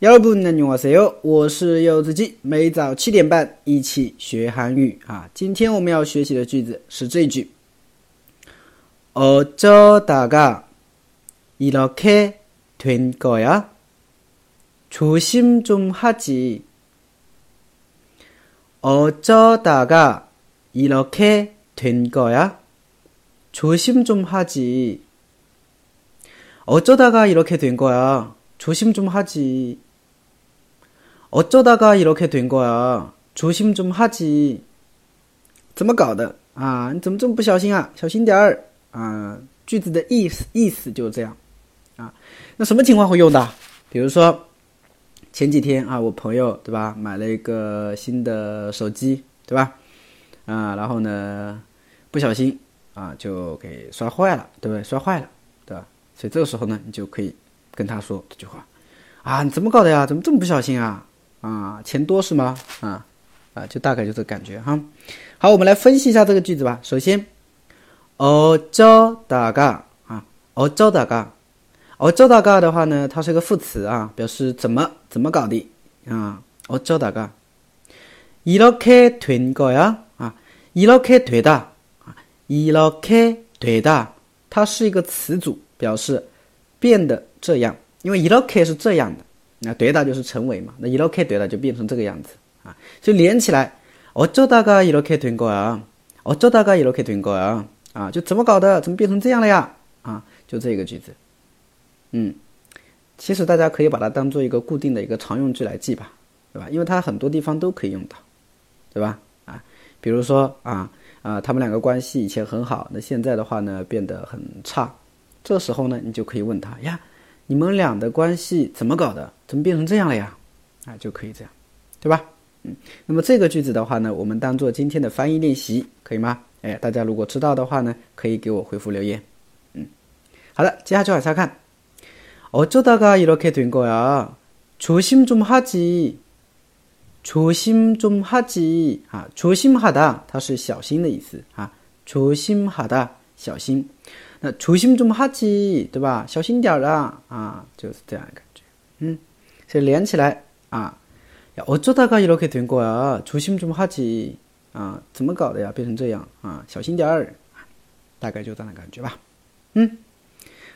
여러분 안녕하세요. 我是柚子鸡，每早七点半一起学韩语啊。今天我们要学习的句子是这句：어쩌다가이렇게된거야조심좀하지어쩌다가이렇게된거야조심좀하지어쩌다가이렇게된거야조심좀하지 어쩌다가이렇게된거야조심좀하지怎么搞的啊？你怎么这么不小心啊？小心点儿啊！句子的意思意思就是这样啊。那什么情况会用的？比如说前几天啊，我朋友对吧，买了一个新的手机对吧？啊，然后呢，不小心啊就给摔坏了，对不对？摔坏了，对吧？所以这个时候呢，你就可以跟他说这句话啊，你怎么搞的呀？怎么这么不小心啊？ 啊，钱多是吗？啊啊，就大概就这感觉哈。好，我们来分析一下这个句子吧。首先，어쩌다가啊，어쩌다 가， 어쩌다가的话呢，它是一个副词啊，表示怎么怎么搞的啊。어쩌다 가， 이렇게된거야啊，이렇게되다啊，이렇게되 다， 它是一个词组，表示变得这样，因为이렇게是这样的。 那对다就是成为嘛，那이렇게되다就变成这个样子啊，就连起来，어쩌다가이렇게된거 야， 어쩌다가이렇게된거 야， 啊，就怎么搞的，怎么变成这样了呀？啊，就这个句子，嗯，其实大家可以把它当做一个固定的一个常用句来记吧，对吧？因为它很多地方都可以用到，对吧？啊，比如说啊啊，他们两个关系以前很好，那现在的话呢变得很差，这时候呢你就可以问他呀。 你们俩的关系怎么搞的？怎么变成这样了呀？啊，就可以这样，对吧？嗯，那么这个句子的话呢，我们当做今天的翻译练习，可以吗？哎，大家如果知道的话呢，可以给我回复留言。嗯，好的，接下去往下看。어쩌다가이렇게된거야조심좀하지조심좀하지啊，조심하다它是小心的意思啊，조심하다小心。 那조심좀하지对吧？小心点啦啊，就是这样的感觉。嗯，所以连起来啊，야어쩌다가이렇게된거야조심좀하지啊，怎么搞的呀？变成这样啊，小心点儿，大概就这样的感觉吧。嗯，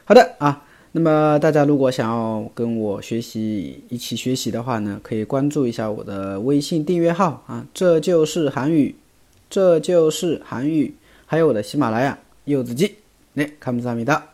好的啊。那么大家如果想要跟我学习一起学习的话呢，可以关注一下我的微信订阅号啊，这就是韩语，这就是韩语，还有我的喜马拉雅柚子鸡。 네, 감사합니다.